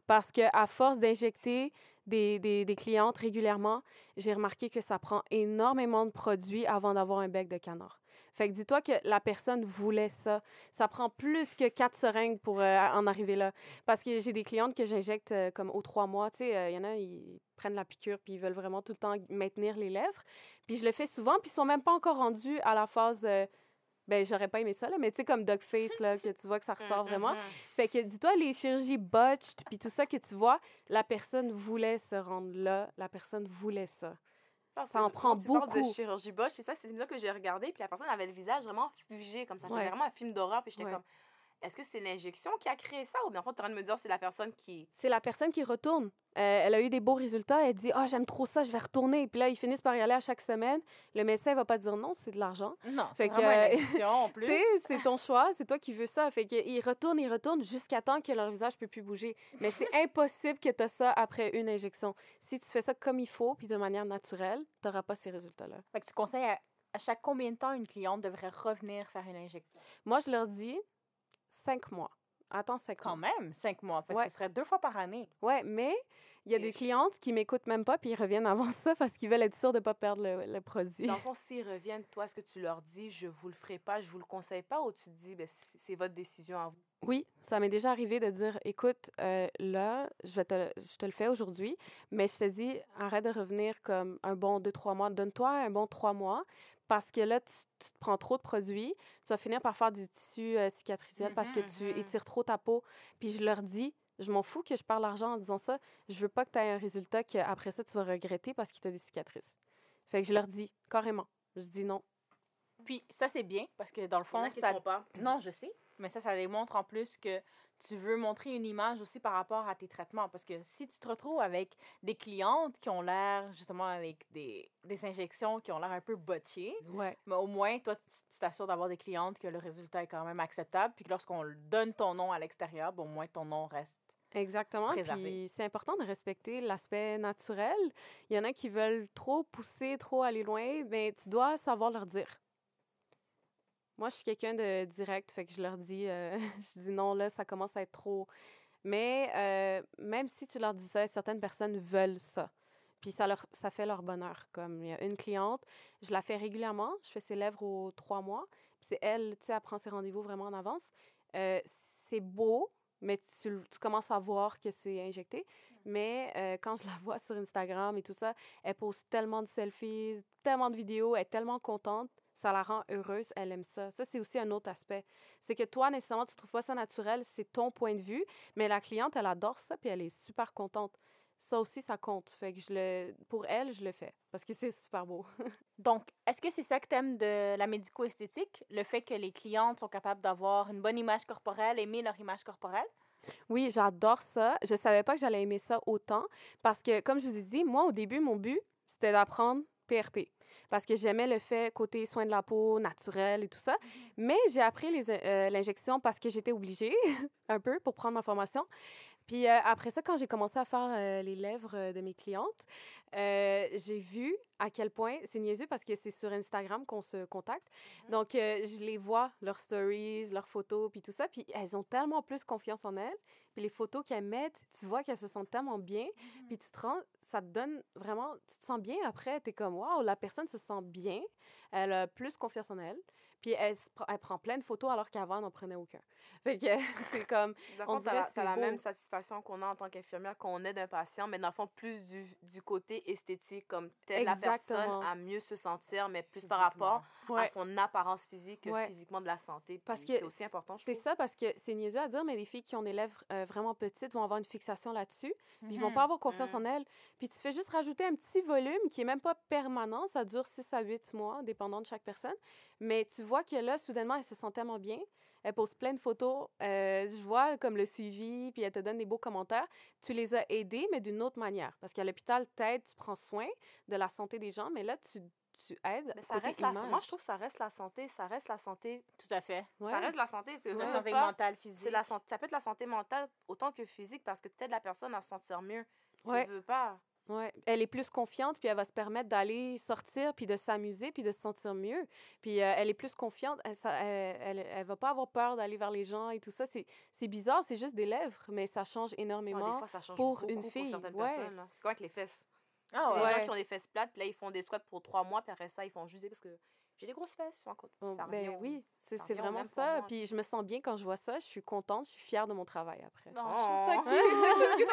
Parce que à force d'injecter des, des, clientes régulièrement, j'ai remarqué que ça prend énormément de produits avant d'avoir un bec de canard. Fait que dis-toi que la personne voulait ça. Ça prend plus que quatre seringues pour euh, en arriver là. Parce que j'ai des clientes que j'injecte euh, comme aux trois mois. Tu sais, euh, il y en a, ils prennent la piqûre puis ils veulent vraiment tout le temps maintenir les lèvres. Puis je le fais souvent, puis ils sont même pas encore rendus à la phase... ben, j'aurais pas aimé ça, là, mais tu sais, comme Dog Face, là, que tu vois que ça ressort vraiment. Mhm. Fait que dis-toi, les chirurgies botched, puis tout ça que tu vois, la personne voulait se rendre là, la personne voulait ça. Parce Ça en prend quand tu beaucoup. de chirurgie Bosch, c'est ça, c'est une que j'ai regardé, puis la personne avait le visage vraiment figé, comme ça. Ouais. faisait vraiment un film d'horreur, puis j'étais Ouais. comme, est-ce que c'est l'injection qui a créé ça, ou bien en fait, tu es en train de me dire c'est la personne qui. C'est la personne qui retourne. Euh, elle a eu des beaux résultats, elle dit « Ah, j'aime trop ça, je vais retourner. » Puis là, ils finissent par y aller à chaque semaine. Le médecin va pas dire non, c'est de l'argent. Non, c'est vraiment euh, une addiction en plus. C'est ton choix, c'est toi qui veux ça. Fait qu'ils retournent, ils retournent jusqu'à temps que leur visage peut plus bouger. Mais c'est impossible que tu as ça après une injection. Si tu fais ça comme il faut, puis de manière naturelle, tu n'auras pas ces résultats-là. Fait que tu conseilles à, à chaque combien de temps une cliente devrait revenir faire une injection? Moi, je leur dis cinq mois. Attends cinq Quand mois. même, cinq mois. Fait que ce serait deux fois par année. Ouais, mais il y a des clientes qui m'écoutent même pas, puis ils reviennent avant ça parce qu'ils veulent être sûrs de pas perdre le, le produit. Dans le fond, s'ils reviennent, toi, est-ce que tu leur dis je vous le ferai pas, je vous le conseille pas, ou tu te dis ben, c'est c'est votre décision à vous? Oui, ça m'est déjà arrivé de dire écoute, euh, là, je, vais te, je te le fais aujourd'hui, mais je te dis arrête de revenir comme un bon deux, trois mois. Donne-toi un bon trois mois parce que là, tu, tu te prends trop de produits. Tu vas finir par faire du tissu euh, cicatriciel parce que tu mhm. étires trop ta peau. Puis je leur dis je m'en fous que je parle l'argent en disant ça. Je veux pas que tu aies un résultat qu'après ça, tu vas regretter parce qu'il t'a des cicatrices. Fait que je leur dis carrément. Je dis non. Puis ça, c'est bien parce que dans le fond, ça. pas. Non, je sais. Mais ça, ça démontre en plus que tu veux montrer une image aussi par rapport à tes traitements? Parce que si tu te retrouves avec des clientes qui ont l'air, justement, avec des, des injections qui ont l'air un peu botchées, Ouais. mais au moins, toi, tu t'assures d'avoir des clientes que le résultat est quand même acceptable. Puis que lorsqu'on donne ton nom à l'extérieur, ben, au moins ton nom reste Exactement. Puis c'est important de respecter l'aspect naturel. Il y en a qui veulent trop pousser, trop aller loin, mais tu dois savoir leur dire. Moi, je suis quelqu'un de direct, fait que je leur dis, euh, je dis non, là, ça commence à être trop. Mais euh, même si tu leur dis ça, certaines personnes veulent ça. Puis ça, leur, ça fait leur bonheur. Comme il y a une cliente, je la fais régulièrement, je fais ses lèvres aux trois mois. Puis c'est elle, tu sais, elle prend ses rendez-vous vraiment en avance. Euh, c'est beau, mais tu, tu commences à voir que c'est injecté. Mais quand je la vois sur Instagram et tout ça, elle pose tellement de selfies, tellement de vidéos, elle est tellement contente, ça la rend heureuse, elle aime ça. Ça, c'est aussi un autre aspect. C'est que toi, nécessairement, tu trouves pas ça naturel, c'est ton point de vue, mais la cliente, elle adore ça, puis elle est super contente. Ça aussi, ça compte. Fait que je le, pour elle, je le fais, parce que c'est super beau. Donc, est-ce que c'est ça que t'aimes de la médico-esthétique? Le fait que les clientes sont capables d'avoir une bonne image corporelle, aimer leur image corporelle? Oui, j'adore ça. Je savais pas que j'allais aimer ça autant parce que, comme je vous ai dit, moi, au début, mon but, c'était d'apprendre PRP parce que j'aimais le fait côté soins de la peau, naturel et tout ça. Mais j'ai appris les, euh, l'injection parce que j'étais obligée un peu pour prendre ma formation. Puis euh, après ça, quand j'ai commencé à faire euh, les lèvres euh, de mes clientes, euh, j'ai vu à quel point c'est niaiseux parce que c'est sur Instagram qu'on se contacte. Donc, euh, je les vois, leurs stories, leurs photos, puis tout ça. Puis elles ont tellement plus confiance en elles. Puis les photos qu'elles mettent, tu vois qu'elles se sentent tellement bien. Puis tu te rends, ça te donne vraiment, tu te sens bien après. Tu es comme, waouh, la personne se sent bien. Elle a plus confiance en elle. Puis elle, elle prend plein de photos alors qu'avant, elle n'en prenait aucun. Fait que c'est comme, Dans On fond, dirait la, même satisfaction qu'on a en tant qu'infirmière qu'on aide un patient, mais dans le fond, plus du, du côté esthétique, comme t'aides la personne à mieux se sentir, mais plus par rapport ouais. à son apparence physique que Ouais. physiquement de la santé. Parce Puis que c'est aussi important, C'est ça, parce que c'est niaiseux à dire, mais les filles qui ont des lèvres euh, vraiment petites vont avoir une fixation là-dessus. puis Ils vont Mhm. pas avoir confiance Mhm. en elles. Puis tu fais juste rajouter un petit volume qui est même pas permanent. Ça dure 6 à 8 mois, dépendant de chaque personne. Mais tu vois que là, soudainement, elle se sent tellement bien. Elle pose plein de photos. Euh, je vois comme le suivi, puis elle te donne des beaux commentaires. Tu les as aidées, mais d'une autre manière. Parce qu'à l'hôpital, t'aides, tu prends soin de la santé des gens, mais là, tu, tu aides. Mais ça côté reste la, moi, je trouve que ça reste la santé. Ça reste la santé. Tout à fait. Ouais. Ça reste la santé. C'est la santé pas, mentale, physique. c'est la santé. Ça peut être la santé mentale autant que physique parce que t'aides la personne à se sentir mieux. Ouais. Tu veux pas. Ouais, elle est plus confiante, puis elle va se permettre d'aller sortir, puis de s'amuser, puis de se sentir mieux. Puis euh, elle est plus confiante, elle, ça, elle, elle, elle va pas avoir peur d'aller vers les gens et tout ça. C'est c'est bizarre, c'est juste des lèvres, mais ça change Ouais, énormément. des fois, ça change pour beaucoup une pour fille, certaines ouais. personnes. C'est quoi avec les fesses? Ah ouais. des gens qui ont des fesses plates, puis là, ils font des squats pour trois mois, puis après ça, ils font juste des- parce que j'ai des grosses fesses. Oh, ça ben revient oui, c'est vraiment ça. moi. Puis je me sens bien quand je vois ça. Je suis contente, je suis fière de mon travail après. Non, Oh. je trouve ça cute.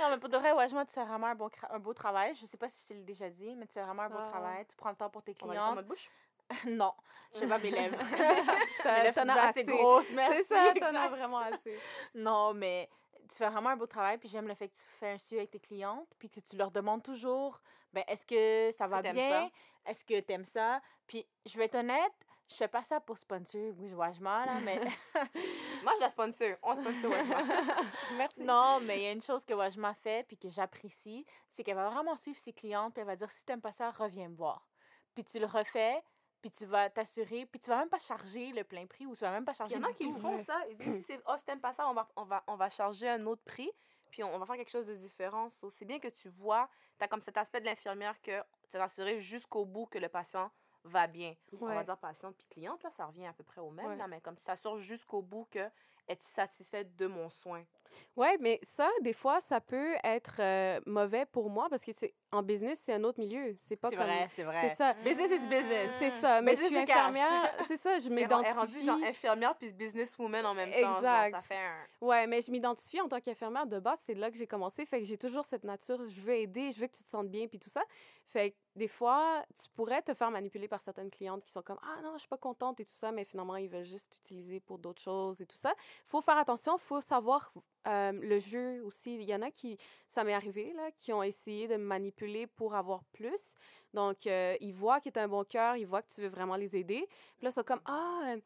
non, mais pour de vrai, ouais, moi, tu fais vraiment un, bon, cra- un beau travail. Je sais pas si je te l'ai déjà dit, mais tu fais vraiment un beau Ah. travail. Tu prends le temps pour tes On va clients. bouche? non, je fais pas mes lèvres. Mes lèvres t'en sont assez assez. grosses, merci. C'est ça, t'en as vraiment assez. Non, mais tu fais vraiment un beau travail, puis j'aime le fait que tu fais un suivi avec tes clientes, puis que tu leur demandes toujours, ben, est-ce que ça va bien? Est-ce que t'aimes ça? Puis, je vais être honnête, je fais pas ça pour sponsor. Oui, là, mais... Moi, je la sponsor. On sponsor Wajma. Merci. non, mais il y a une chose que Wajma fait, puis que j'apprécie, c'est qu'elle va vraiment suivre ses clientes, puis elle va dire, si t'aimes pas ça, reviens me voir. Puis tu le refais, puis tu vas t'assurer, puis tu vas même pas charger le plein prix, ou tu vas même pas Il charger y en a qui font, ça. Ils disent, si oh, si t'aimes pas ça, on va, on, va, on va charger un autre prix, puis on, on va faire quelque chose de différent. So, c'est bien que tu vois, tu as comme cet aspect de l'infirmière que tu vas assurer jusqu'au bout que le patient va bien. On va Ouais. dire patient puis cliente, là, ça revient à peu près au même, Ouais. là, mais comme tu t'assures jusqu'au bout que es-tu satisfaite de mon soin? Ouais, mais ça, des fois, ça peut être euh, mauvais pour moi parce que c'est en business, c'est un autre milieu. C'est pas C'est comme. vrai, c'est vrai. C'est ça. Business is business. C'est ça. Mais je Business suis is cash. infirmière. C'est ça, je C'est elle m'identifie. genre infirmière puis businesswoman en même temps. genre, Exact. ça fait un... Ouais, mais je m'identifie en tant qu'infirmière de base. C'est là que j'ai commencé. Fait que j'ai toujours cette nature. Je veux aider, je veux que tu te sentes bien, puis tout ça. Fait que des fois, tu pourrais te faire manipuler par certaines clientes qui sont comme Ah non, je suis pas contente et tout ça, mais finalement, ils veulent juste t'utiliser pour d'autres choses et tout ça. faut faire attention, faut savoir le jeu aussi. Il y en a qui, ça m'est arrivé, là, qui ont essayé de me manipuler pour avoir plus. Donc, euh, ils voient que tu as un bon cœur, ils voient que tu veux vraiment les aider. Puis là, ils sont comme Ah,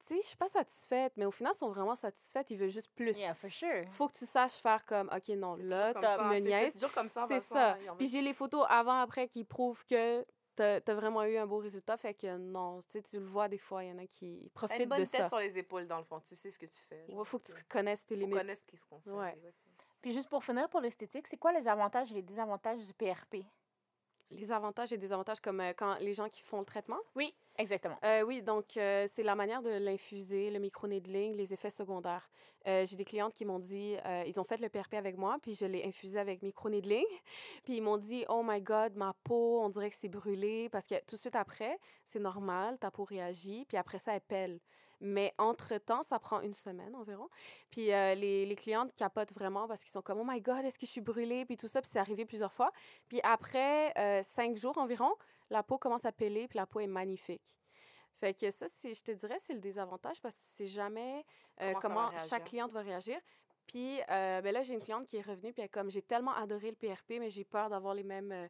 tu sais, je suis pas satisfaite. Mais au final, ils sont vraiment satisfaites, ils veulent juste plus Yeah, for sure. faut que tu saches faire comme, OK, non, là, tu me C'est- niaises. C'est toujours comme ça. C'est ça. Puis j'ai les photos avant-après qui prouvent que t'as as vraiment eu un beau résultat. Fait que non, tu sais, tu le vois des fois, il y en a qui T'as une profitent bonne de tête ça. sur les épaules, dans le fond. Tu sais ce que tu fais. Il faut que tu connaisses tes Faut limites. connaître ce qu'on fait. Ouais. exactement. Puis juste pour finir, pour l'esthétique, c'est quoi les avantages et les désavantages du PRP? Les avantages et désavantages, comme euh, quand les gens qui font le traitement? Oui, exactement. Euh, oui, donc euh, c'est la manière de l'infuser, le micro-needling, les effets secondaires. J'ai des clientes qui m'ont dit, ils ont fait le PRP avec moi, puis je l'ai infusé avec micro-needling. puis ils m'ont dit, oh my God, ma peau, on dirait que c'est brûlé, parce que tout de suite après, c'est normal, ta peau réagit, puis après ça, elle pèle. Mais entre-temps, ça prend une semaine environ. Puis euh, les, les clientes capotent vraiment parce qu'ils sont comme, oh my God, est-ce que je suis brûlée? Puis tout ça, puis c'est arrivé plusieurs fois. Puis après euh, cinq jours environ, la peau commence à peler, puis la peau est magnifique. Fait que ça, je te dirais, c'est le désavantage parce que tu sais jamais euh, Comment chaque cliente va réagir. Puis euh, ben là, j'ai une cliente qui est revenue, puis elle est comme, j'ai tellement adoré le PRP, mais j'ai peur d'avoir les mêmes, euh,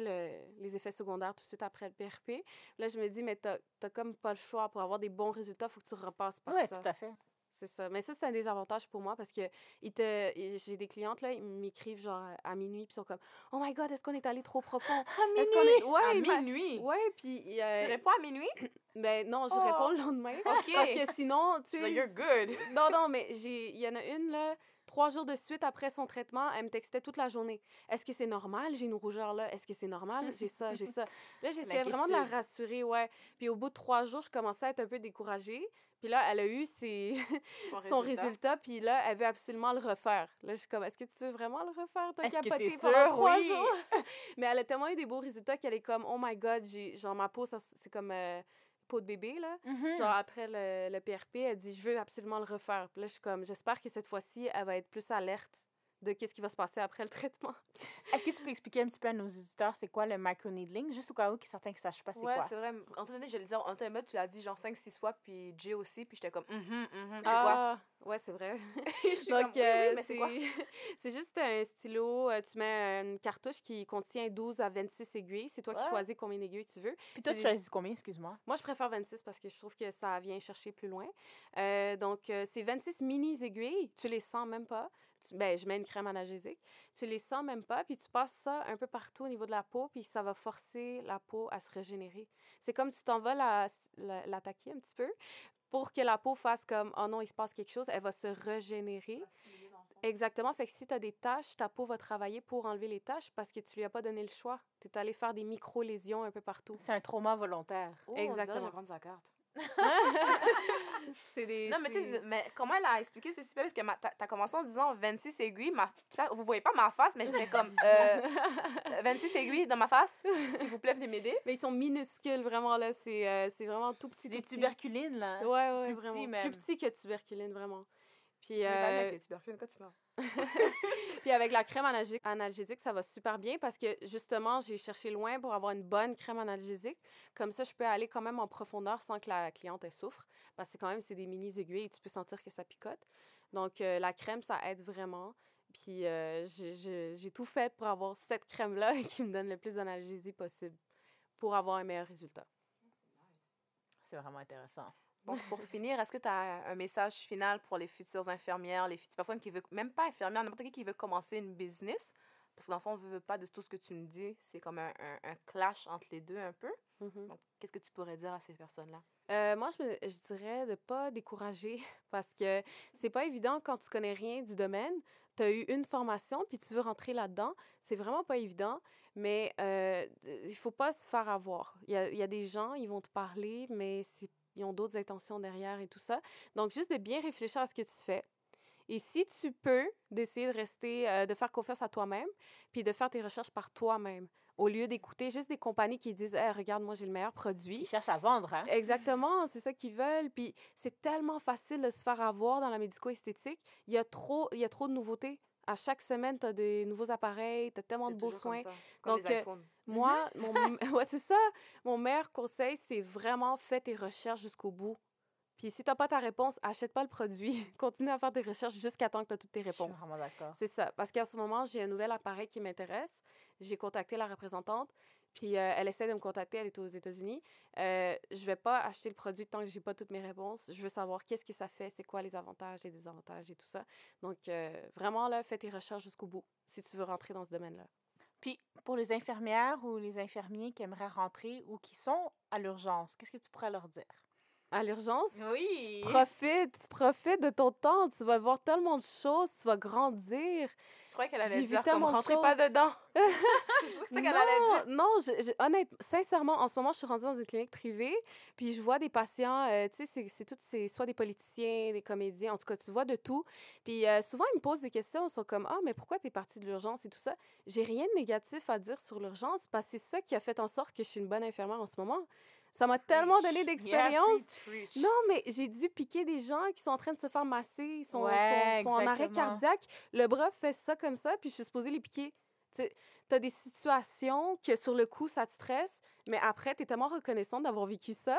le- les effets secondaires tout de suite après le PRP. Là, je me dis, mais t'as as comme pas le choix pour avoir des bons résultats, faut que tu repasses par Oui, ça. tout à fait. C'est ça. Mais ça, c'est un désavantage pour moi parce que ils te... j'ai des clientes, là, ils m'écrivent genre à minuit, puis ils sont comme Oh my God, est-ce qu'on est allé trop profond? À qu'on est... Ouais, à m'a- minuit? Ouais, puis. euh, Tu réponds à minuit? Ben non, je Oh. réponds le lendemain. OK. Parce que sinon, tu So sais. you're good. Non, non, mais il y en a une, là, trois jours de suite après son traitement, elle me textait toute la journée. Est-ce que c'est normal? J'ai une rougeur là? Est-ce que c'est normal? J'ai ça, j'ai ça. Là, j'essayais vraiment de la rassurer, ouais. Puis au bout de trois jours, je commençais à être un peu découragée. Puis là, elle a eu ses... son résultat, puis là, elle veut absolument le refaire. Là, je suis comme, est-ce que tu veux vraiment le refaire? T'as capoté t'es pendant sûre? trois Oui. jours. Mais elle a tellement eu des beaux résultats qu'elle est comme, oh my God, j'ai genre ma peau, c'est comme euh, peau de bébé, là. Mhm. Genre, après le, le PRP, elle dit, je veux absolument le refaire. Puis là, je suis comme, j'espère que cette fois-ci, elle va être plus alerte de qu'est-ce qui va se passer après le traitement. Est-ce que tu peux expliquer un petit peu à nos auditeurs c'est quoi le microneedling, juste au cas où qu'il y a certains qui ne sachent pas c'est Ouais, quoi? c'est vrai. Antoine, je le disais, Antoine, tu l'as dit genre 5-6 fois, puis Jay aussi, puis j'étais comme, mhm, mhm, c'est quoi? Ah, ouais, c'est vrai. Donc, comme, oui, oui, euh, mais c'est quoi? c'est c'est juste un stylo. euh, tu mets une cartouche qui contient 12 à 26 aiguilles. C'est toi qui choisis combien d'aiguilles tu veux. Puis toi, tu c'est- choisis combien, excuse-moi? Moi, je préfère 26 parce que je trouve que ça vient chercher plus loin. Euh, donc, euh, c'est 26 mini-aiguilles. Tu les sens même pas. Tu- ben, je mets une crème analgésique. Tu les sens même pas, puis tu passes ça un peu partout au niveau de la peau, puis ça va forcer la peau à se régénérer. C'est comme tu t'en vas la- la- l'attaquer un petit peu pour que la peau fasse comme « Oh non, il se passe quelque chose », elle va se régénérer. Exactement. Fait que si tu as des taches, ta peau va travailler pour enlever les taches parce que tu lui as pas donné le choix. Tu es allé faire des micro-lésions un peu partout. C'est un trauma volontaire. Oh, Exactement. On dirait que je vais prendre sa carte. C'est des... Non, mais tu c'est- sais, mais comment elle a expliqué, c'est super, parce que ma- t'as t'as commencé en disant 26 aiguilles. Ma, vous voyez pas ma face, mais j'étais comme, euh, 26 aiguilles dans ma face. S'il vous plaît, venez m'aider. Mais ils sont minuscules, vraiment, là. C'est euh, c'est vraiment tout petit. Des tout petit. tuberculines, là. Ouais, ouais, Plus vraiment. même. Plus petit que tuberculine, vraiment. Puis, Je euh, avec les tubercules, quoi tu parles? Puis avec la crème analgé- analgésique, ça va super bien parce que justement, j'ai cherché loin pour avoir une bonne crème analgésique. Comme ça, je peux aller quand même en profondeur sans que la cliente souffre. Parce que quand même, c'est des mini-aiguilles et tu peux sentir que ça picote. Donc, euh, la crème, ça aide vraiment. Puis, euh, j'ai tout fait pour avoir cette crème-là qui me donne le plus d'analgésie possible pour avoir un meilleur résultat. C'est vraiment intéressant. Donc, pour finir, est-ce que tu as un message final pour les futures infirmières, les futures personnes qui veulent, même pas infirmières, n'importe qui qui veut commencer une business? Parce que dans le fond, on veut pas de tout ce que tu me dis. C'est comme un, un, un clash entre les deux un peu. Mhm. Donc, qu'est-ce que tu pourrais dire à ces personnes-là? Euh, moi, je, me- je dirais de pas décourager parce que c'est pas évident quand tu connais rien du domaine. Tu as eu une formation puis tu veux rentrer là-dedans. C'est vraiment pas évident, mais euh, il faut pas se faire avoir. Il y a, il y a des gens, ils vont te parler, mais c'est- ils ont d'autres intentions derrière et tout ça. Donc, juste de bien réfléchir à ce que tu fais. Et si tu peux, d'essayer de rester, euh, de faire confiance à toi-même, puis de faire tes recherches par toi-même, au lieu d'écouter juste des compagnies qui disent Hey, regarde, moi, j'ai le meilleur produit. Ils cherchent à vendre, hein? Exactement, c'est ça qu'ils veulent. Puis c'est tellement facile de se faire avoir dans la médico-esthétique. Il y a trop, il y a trop de nouveautés. À chaque semaine, tu as des nouveaux appareils, tu as tellement de beaux soins. comme Donc, les euh. Moi, mon, ouais, c'est ça. Mon meilleur conseil, c'est vraiment fais tes recherches jusqu'au bout. Puis si t'as pas ta réponse, achète pas le produit. Continue à faire tes recherches jusqu'à temps que tu as toutes tes Je suis réponses. vraiment d'accord. C'est ça. Parce qu'en ce moment, j'ai un nouvel appareil qui m'intéresse. J'ai contacté la représentante. Puis euh, elle essaie de me contacter. Elle est aux États-Unis. Euh, je vais pas acheter le produit tant que j'ai pas toutes mes réponses. Je veux savoir qu'est-ce que ça fait, c'est quoi les avantages et désavantages et tout ça. Donc, euh, vraiment, là, fais tes recherches jusqu'au bout si tu veux rentrer dans ce domaine-là. Puis pour les infirmières ou les infirmiers qui aimeraient rentrer ou qui sont à l'urgence, qu'est-ce que tu pourrais leur dire? À l'urgence, Oui. profite, profite de ton temps. Tu vas voir tellement de choses, tu vas grandir. Je croyais qu'elle allait dire comme rentrez pas choses. dedans. je que c'est ça qu'elle allait dire. Non, non, je, je- honnêtement, sincèrement, en ce moment, je suis rendue dans une clinique privée, puis je vois des patients, euh, tu sais, c'est- tout, c'est soit des politiciens, des comédiens, en tout cas, tu vois de tout. Puis euh, souvent, ils me posent des questions, ils sont comme, ah, mais pourquoi tu es partie de l'urgence et tout ça? J'ai rien de négatif à dire sur l'urgence, parce que c'est ça qui a fait en sorte que je suis une bonne infirmière en ce moment. Ça m'a tellement donné d'expérience. Non, mais j'ai dû piquer des gens qui sont en train de se faire masser, ils sont, Ouais, sont- sont en arrêt cardiaque. Le bras fait ça comme ça, puis je suis supposée les piquer. Tu as des situations que sur le coup, ça te stresse, mais après, tu es tellement reconnaissante d'avoir vécu ça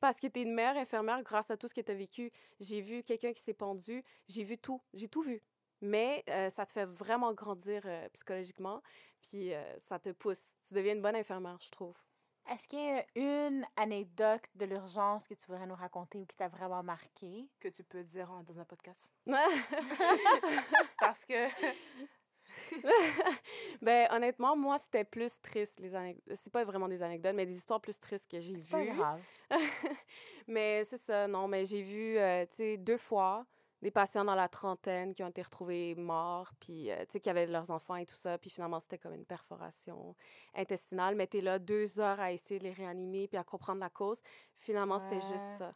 parce que tu es une meilleure infirmière grâce à tout ce que tu as vécu. J'ai vu quelqu'un qui s'est pendu, j'ai vu tout, j'ai tout vu. Mais euh, ça te fait vraiment grandir euh, psychologiquement, puis euh, ça te pousse. Tu deviens une bonne infirmière, je trouve. Est-ce qu'il y a une anecdote de l'urgence que tu voudrais nous raconter ou qui t'a vraiment marqué? Que tu peux dire en- dans un podcast. Parce que Ben, honnêtement, moi, c'était plus triste, les anecdotes. C'est pas vraiment des anecdotes, mais des histoires plus tristes que j'ai C'est pas vues. grave. mais c'est ça, non, mais j'ai vu, euh, tu sais, deux fois des patients dans la trentaine qui ont été retrouvés morts, puis, euh, tu sais, qui avaient leurs enfants et tout ça, puis finalement, c'était comme une perforation intestinale, mais t'es là deux heures à essayer de les réanimer, puis à comprendre la cause. Finalement, c'était juste ça.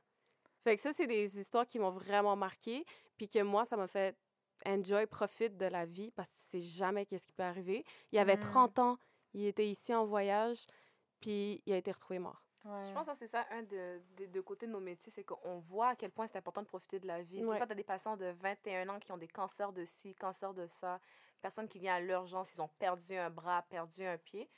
Fait que ça, c'est des histoires qui m'ont vraiment marqué, puis que moi, ça m'a fait enjoy, profite de la vie, parce que tu sais jamais qu'est-ce qui peut arriver. Il avait Mm. 30 ans, il était ici en voyage, puis il a été retrouvé mort. Ouais. je pense que c'est ça, un de- des deux côtés de nos métiers, c'est qu'on voit à quel point c'est important de profiter de la vie. Des Ouais. fois, tu as des patients de 21 ans qui ont des cancers de ci, cancers de ça, personnes qui viennent à l'urgence, ils ont perdu un bras, perdu un pied.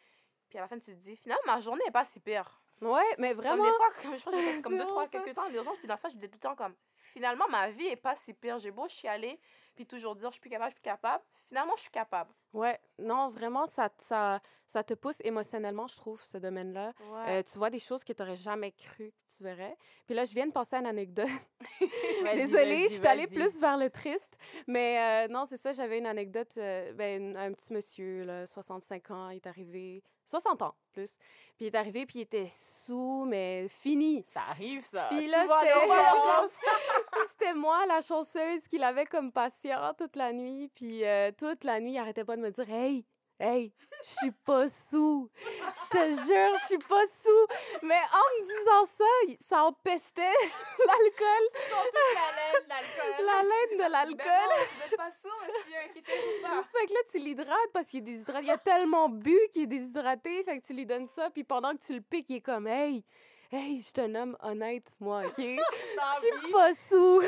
Puis à la fin, tu te dis, finalement, ma journée n'est pas si pire. Ouais, mais Comme vraiment. des fois, comme, je pense que j'ai fait comme deux, trois, quelques temps à l'urgence, puis dans le fois, je disais tout le temps comme, finalement, ma vie est pas si pire. J'ai beau chialer, puis toujours dire, je suis plus capable, je suis plus capable. Finalement, je suis capable. Ouais, non, vraiment, ça, ça, ça te pousse émotionnellement, je trouve, ce domaine-là. Euh, tu vois des choses que tu n'aurais jamais cru que tu verrais. Puis là, je viens de passer à une anecdote. Désolée, je suis allée plus vers le triste. Mais euh, non, c'est ça, j'avais une anecdote. euh, ben, un petit monsieur, là, 65 ans, il est arrivé. 60 ans, plus. Puis il est arrivé, puis il était sous, mais fini. Ça arrive, ça. Puis là, c'était- moi, la chanceuse, qui l'avait comme patient toute la nuit. Puis euh, toute la nuit, il arrêtait pas de me dire Hey, hey, je suis pas sous. Je te jure, je suis pas sous. Mais en me disant ça, ça empestait l'alcool, la laine, l'alcool. la laine de Ben l'alcool. vous êtes pas sourd, monsieur, inquiétez-vous pas. Fait que là, tu l'hydrates parce qu'il est déshydraté. Il a tellement bu qu'il est déshydraté. Fait que tu lui donnes ça. Puis pendant que tu le piques, il est comme Hey, hey, je suis un homme honnête, moi, OK? Je suis pas sous.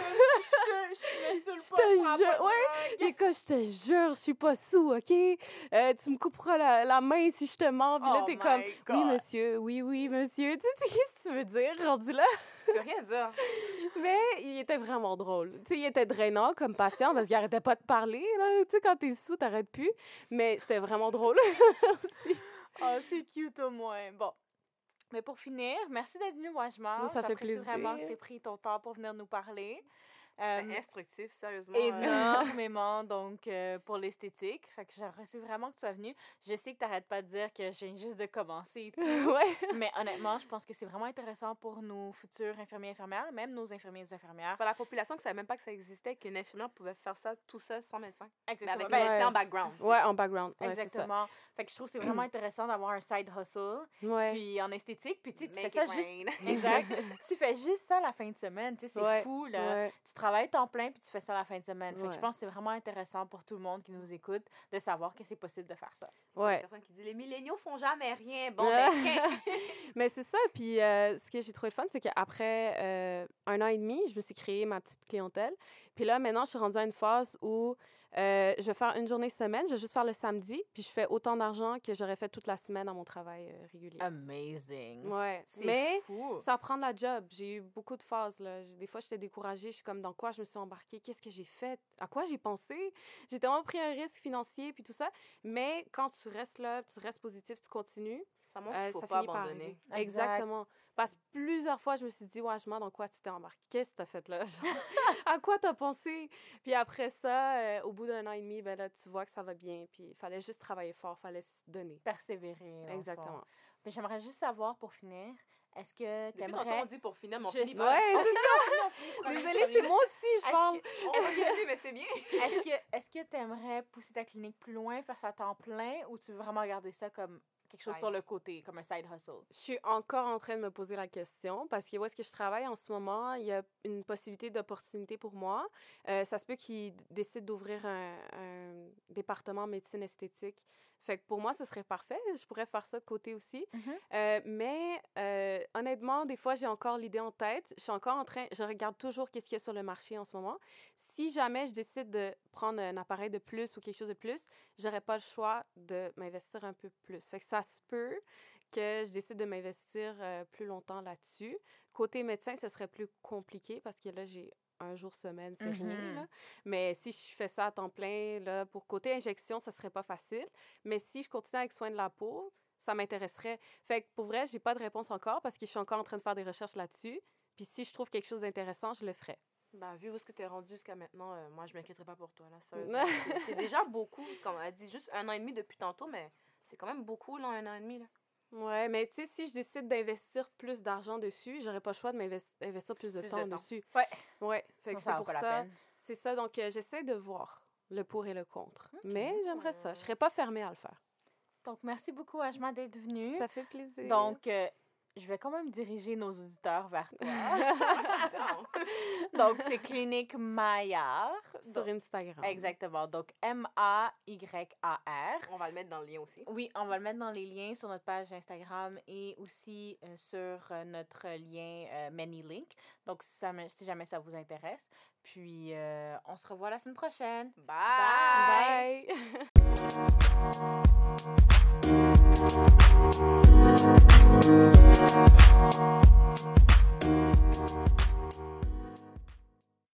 Je te jure, ouais. que je te jure, je suis pas sous, OK? Euh, tu me couperas la, la main si je te mens. Puis là, Oh t'es comme, oui, monsieur, oui, oui, monsieur. Tu sais, qu'est-ce que tu veux dire, rendu là? Tu peux rien dire. Mais il était vraiment drôle. Tu sais, il était drainant comme patient parce qu'il arrêtait pas de parler, là. Tu sais, quand t'es sous, t'arrêtes plus. Mais c'était vraiment drôle. Oh, c'est cute au moins. Bon. Mais pour finir, merci d'être venu, Wajma. Oui, ça fait J'apprécie vraiment que plaisir. tu aies pris ton temps pour venir nous parler. C'était Euh, instructif, sérieusement. euh, énormément donc euh, pour l'esthétique. Fait que j'apprécie vraiment que tu sois venu. Je sais que tu n'arrêtes pas de dire que je viens juste de commencer et tout. ouais. mais honnêtement, je pense que c'est vraiment intéressant pour nos futurs infirmiers et infirmières, même nos infirmiers et infirmières. Pour la population qui savait même pas que ça existait, qu'une infirmière pouvait faire ça tout seul, sans médecin. Mais avec Ben, un médecin Ouais. en background. Ouais, en background. Ouais, c'est ça. Exactement. Fait que je trouve que c'est vraiment intéressant d'avoir un side hustle, Ouais. puis en esthétique, puis tu sais, tu fais ça it juste... Exact. tu fais juste ça la fin de semaine, tu sais, c'est Ouais, fou, là. Ouais. Tu travailles temps plein, puis tu fais ça la fin de semaine. Fait que je pense que c'est vraiment intéressant pour tout le monde qui nous écoute de savoir que c'est possible de faire ça. Ouais. Personne qui dit les milléniaux font jamais rien. Bon, Ah. ben, Mais c'est ça. Puis euh, ce que j'ai trouvé le fun, c'est qu'après euh, un an et demi, je me suis créé ma petite clientèle. Puis là, maintenant, je suis rendue à une phase où euh, je vais faire une journée semaine, je vais juste faire le samedi, puis je fais autant d'argent que j'aurais fait toute la semaine à mon travail euh, régulier. Amazing. ouais. C'est Mais fou. ça prend de la job. J'ai eu beaucoup de phases. Là. Des fois, j'étais découragée. Je suis comme, dans quoi je me suis embarquée? Qu'est-ce que j'ai fait? À quoi j'ai pensé? J'ai tellement pris un risque financier, puis tout ça. Mais quand tu restes là, tu restes positif, tu continues, ça montre euh, qu'il faut pas abandonner. arriver. Exact. Parce que plusieurs fois, je me suis dit, ouais, je dans quoi tu t'es embarqué? Qu'est-ce que tu as fait là? à quoi tu as pensé? Puis après ça, euh, au bout d'un an et demi, ben là, tu vois que ça va bien. Puis il fallait juste travailler fort, il fallait se donner. Persévérer. Exactement. Mais j'aimerais juste savoir, pour finir, est-ce que tu aimerais... on dit pour finir, mais on je... finit Ouais, c'est ça. Désolée, c'est moi aussi, je pense. Que... mais c'est bien. est-ce que est-ce que tu aimerais pousser ta clinique plus loin, faire ça à temps plein, ou tu veux vraiment garder ça comme quelque chose sur le côté, comme un side hustle? Je suis encore en train de me poser la question parce que où est-ce que je travaille en ce moment, il y a une possibilité d'opportunité pour moi. Euh, ça se peut qu'ils décident d'ouvrir un, un, département médecine esthétique fait que pour moi, ce serait parfait. Je pourrais faire ça de côté aussi. Mm-hmm. Euh, mais euh, honnêtement, des fois, j'ai encore l'idée en tête. Je suis encore en train, je regarde toujours qu'est-ce qu'il y a sur le marché en ce moment. Si jamais je décide de prendre un appareil de plus ou quelque chose de plus, j'aurais pas le choix de m'investir un peu plus. Fait que ça se peut que je décide de m'investir euh, plus longtemps là-dessus. Côté médecin, ce serait plus compliqué parce que là, j'ai un jour semaine, c'est rien. Mm-hmm. Là. Mais si je fais ça à temps plein, là, pour côté injection, ça serait pas facile. Mais si je continue avec soin de la peau, ça m'intéresserait. Fait que pour vrai, j'ai pas de réponse encore parce que je suis encore en train de faire des recherches là-dessus. Puis si je trouve quelque chose d'intéressant, je le ferai. Ben, vu où ce que tu es rendu jusqu'à maintenant, euh, moi, je m'inquiéterai pas pour toi. là. C'est déjà beaucoup. Comme elle dit, juste un an et demi depuis tantôt, mais c'est quand même beaucoup, là, un an et demi. Là. Ouais, mais tu sais, si je décide d'investir plus d'argent dessus, j'aurais pas le choix de m'investir plus, de, temps dessus. Ouais. Ouais. Que c'est pour ça. C'est ça. Donc, euh, j'essaie de voir le pour et le contre. Mais j'aimerais ça. Je serais pas fermée à le faire. Donc, merci beaucoup, Ajma, d'être venue. Ça fait plaisir. Donc, euh, je vais quand même diriger nos auditeurs vers toi. Donc, c'est Clinique Maillard. Sur Instagram. Exactement. Donc, M-A-Y-A-R. On va le mettre dans le lien aussi. Oui, on va le mettre dans les liens sur notre page Instagram et aussi euh, sur euh, notre lien euh, ManyLink. Donc, si, ça, si, jamais ça vous intéresse. Puis, on se revoit la semaine prochaine. Bye! Bye. Thank you.